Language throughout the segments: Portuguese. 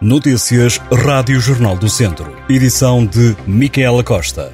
Notícias Rádio Jornal do Centro. Edição de Micaela Costa.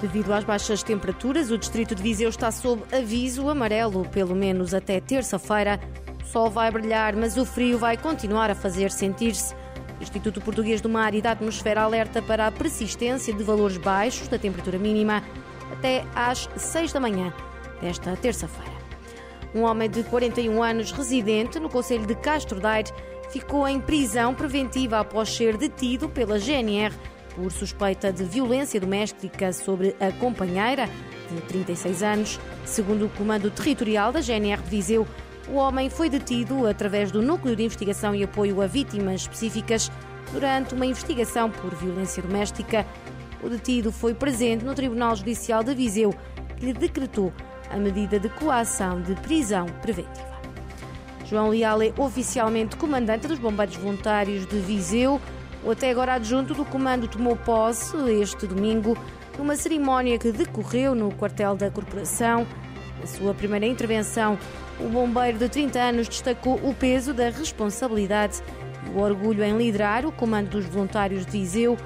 Devido às baixas temperaturas, o distrito de Viseu está sob aviso amarelo, pelo menos até terça-feira. O sol vai brilhar, mas o frio vai continuar a fazer sentir-se. O Instituto Português do Mar e da Atmosfera alerta para a persistência de valores baixos da temperatura mínima até às 6 da manhã desta terça-feira. Um homem de 41 anos, residente no Conselho de Castro Daire, ficou em prisão preventiva após ser detido pela GNR por suspeita de violência doméstica sobre a companheira, de 36 anos. Segundo o Comando Territorial da GNR de Viseu, o homem foi detido através do Núcleo de Investigação e Apoio a Vítimas Específicas durante uma investigação por violência doméstica. O detido foi presente no Tribunal Judicial de Viseu, que lhe decretou a medida de coação de prisão preventiva. João Leal é oficialmente comandante dos Bombeiros Voluntários de Viseu. O até agora adjunto do comando tomou posse este domingo numa cerimónia que decorreu no quartel da corporação. Na sua primeira intervenção, o bombeiro de 30 anos destacou o peso da responsabilidade e o orgulho em liderar o comando dos voluntários de Viseu.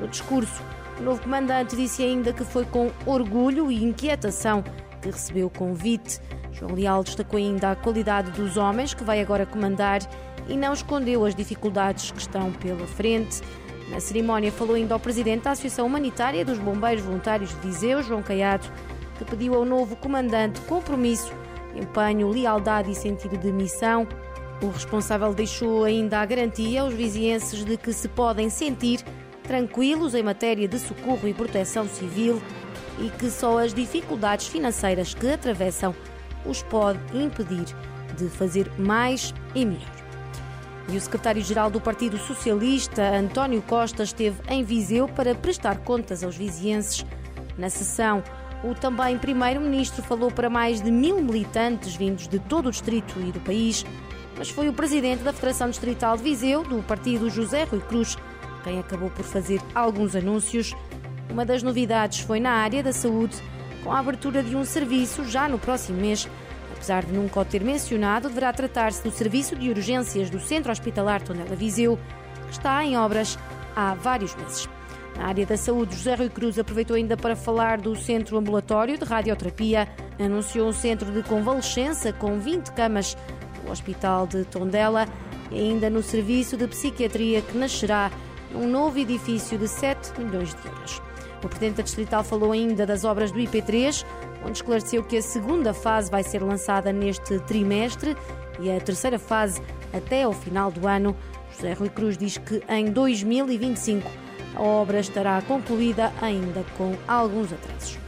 No discurso, o novo comandante disse ainda que foi com orgulho e inquietação que recebeu o convite. João Leal destacou ainda a qualidade dos homens que vai agora comandar e não escondeu as dificuldades que estão pela frente. Na cerimónia falou ainda ao presidente da Associação Humanitária dos Bombeiros Voluntários de Viseu, João Caiado, que pediu ao novo comandante compromisso empenho, lealdade e sentido de missão. O responsável deixou ainda a garantia aos vizienses de que se podem sentir tranquilos em matéria de socorro e proteção civil e que só as dificuldades financeiras que atravessam os pode impedir de fazer mais e melhor. E o secretário-geral do Partido Socialista, António Costa, esteve em Viseu para prestar contas aos vizienses. Na sessão, o também primeiro-ministro falou para mais de mil militantes vindos de todo o distrito e do país, mas foi o presidente da Federação Distrital de Viseu, do partido José Rui Cruz, quem acabou por fazer alguns anúncios. Uma das novidades foi na área da saúde, com a abertura de um serviço já no próximo mês. Apesar de nunca o ter mencionado, deverá tratar-se do Serviço de Urgências do Centro Hospitalar Tondela Viseu, que está em obras há vários meses. Na área da saúde, José Rui Cruz aproveitou ainda para falar do Centro Ambulatório de Radioterapia. Anunciou um centro de convalescença com 20 camas no Hospital de Tondela e ainda no Serviço de Psiquiatria que nascerá num novo edifício de 7 milhões de euros. O Presidente da Distrital falou ainda das obras do IP3, onde esclareceu que a segunda fase vai ser lançada neste trimestre e a terceira fase até ao final do ano. José Rui Cruz diz que em 2025 a obra estará concluída ainda com alguns atrasos.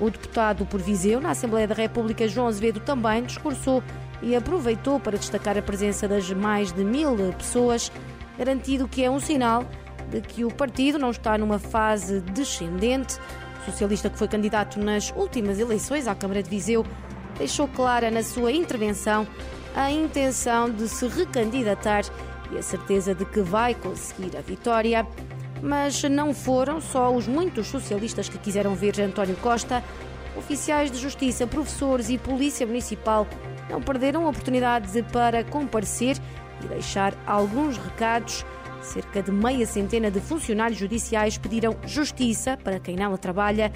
O deputado por Viseu, na Assembleia da República, João Azevedo, também discursou e aproveitou para destacar a presença das mais de mil pessoas, garantido que é um sinal de que o partido não está numa fase descendente. O socialista que foi candidato nas últimas eleições à Câmara de Viseu deixou clara na sua intervenção a intenção de se recandidatar e a certeza de que vai conseguir a vitória. Mas não foram só os muitos socialistas que quiseram ver António Costa. Oficiais de justiça, professores e polícia municipal não perderam a oportunidade para comparecer e deixar alguns recados. Cerca de meia centena de funcionários judiciais pediram justiça para quem nela trabalha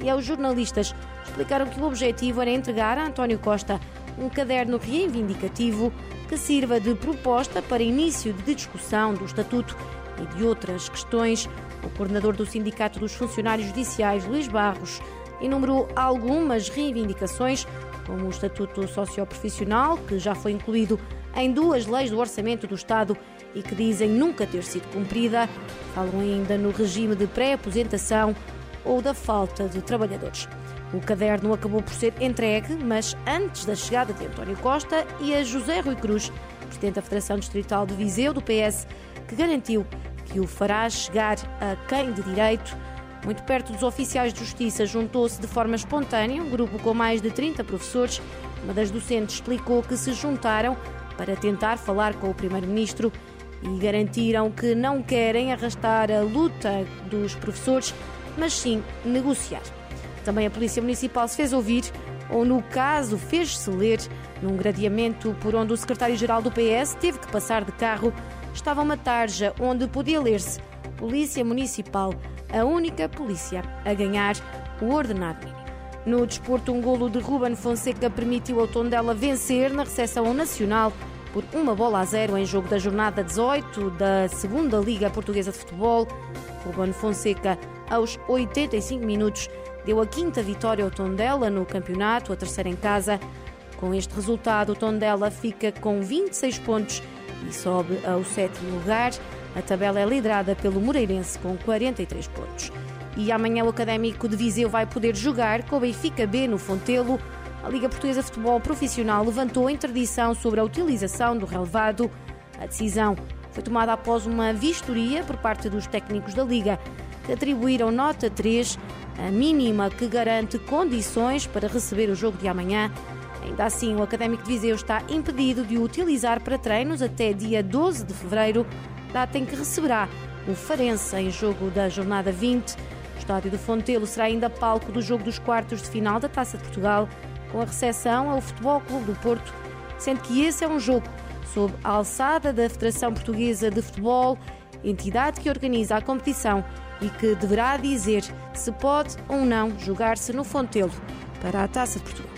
e aos jornalistas explicaram que o objetivo era entregar a António Costa um caderno reivindicativo que sirva de proposta para início de discussão do Estatuto e de outras questões, o coordenador do Sindicato dos Funcionários Judiciais, Luís Barros, enumerou algumas reivindicações, como o Estatuto Socioprofissional, que já foi incluído em duas leis do Orçamento do Estado e que dizem nunca ter sido cumprida. Falam ainda no regime de pré-aposentação ou da falta de trabalhadores. O caderno acabou por ser entregue, mas antes da chegada de António Costa e a José Rui Cruz, presidente da Federação Distrital de Viseu, do PS, que garantiu que o fará chegar a quem de direito. Muito perto dos oficiais de justiça, juntou-se de forma espontânea um grupo com mais de 30 professores. Uma das docentes explicou que se juntaram para tentar falar com o Primeiro-Ministro e garantiram que não querem arrastar a luta dos professores, mas sim negociar. Também a Polícia Municipal se fez ouvir, ou no caso fez-se ler, num gradeamento por onde o secretário-geral do PS teve que passar de carro, estava uma tarja onde podia ler-se Polícia Municipal, a única polícia a ganhar o ordenado. No desporto, um golo de Ruben Fonseca permitiu ao Tondela vencer na recepção nacional por uma bola a zero em jogo da jornada 18 da Segunda Liga Portuguesa de Futebol. Ruben Fonseca, aos 85 minutos, deu a quinta vitória ao Tondela no campeonato, a terceira em casa. Com este resultado, o Tondela fica com 26 pontos e sobe ao sétimo lugar. A tabela é liderada pelo Moreirense com 43 pontos. E amanhã o Académico de Viseu vai poder jogar com o Benfica B no Fontelo. A Liga Portuguesa de Futebol Profissional levantou a interdição sobre a utilização do relevado. A decisão foi tomada após uma vistoria por parte dos técnicos da Liga, que atribuíram nota 3, a mínima que garante condições para receber o jogo de amanhã. Ainda assim, o Académico de Viseu está impedido de o utilizar para treinos até dia 12 de fevereiro, data em que receberá o Farense em jogo da jornada 20. O estádio do Fontelo será ainda palco do jogo dos quartos de final da Taça de Portugal, com a recepção ao Futebol Clube do Porto, sendo que esse é um jogo sob a alçada da Federação Portuguesa de Futebol, entidade que organiza a competição e que deverá dizer se pode ou não jogar-se no Fontelo para a Taça de Portugal.